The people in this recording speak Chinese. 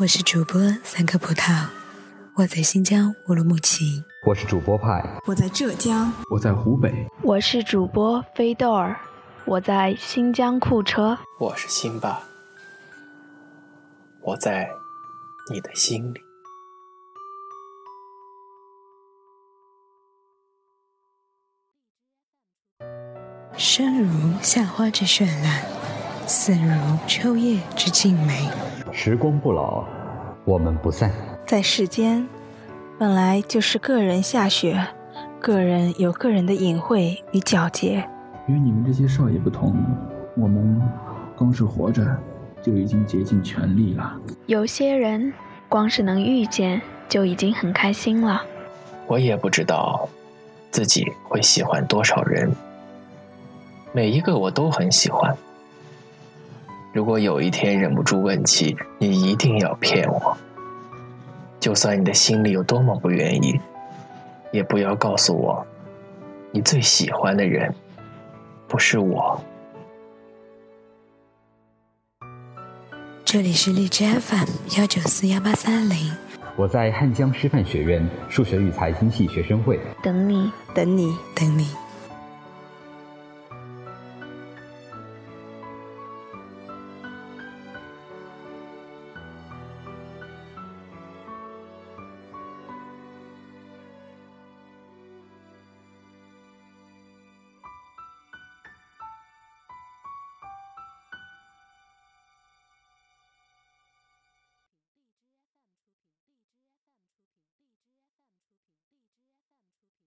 我是主播三颗葡萄，我在新疆乌鲁木齐。我是主播派，我在浙江，我在湖北。我是主播飞豆儿，我在新疆库车。我是辛巴，我在你的心里。生如夏花之绚烂，死如秋叶之静美。时光不老，我们不散。在世间，本来就是个人下雪，个人有个人的隐晦与皎洁。与你们这些少爷不同，我们光是活着就已经竭尽全力了。有些人光是能遇见就已经很开心了。我也不知道自己会喜欢多少人。每一个我都很喜欢。如果有一天忍不住问起，你一定要骗我。就算你的心里有多么不愿意，也不要告诉我，你最喜欢的人不是我。这里是荔枝 FM 幺九四幺八三零。我在汉江师范学院数学与财经系学生会等你，等你，等你。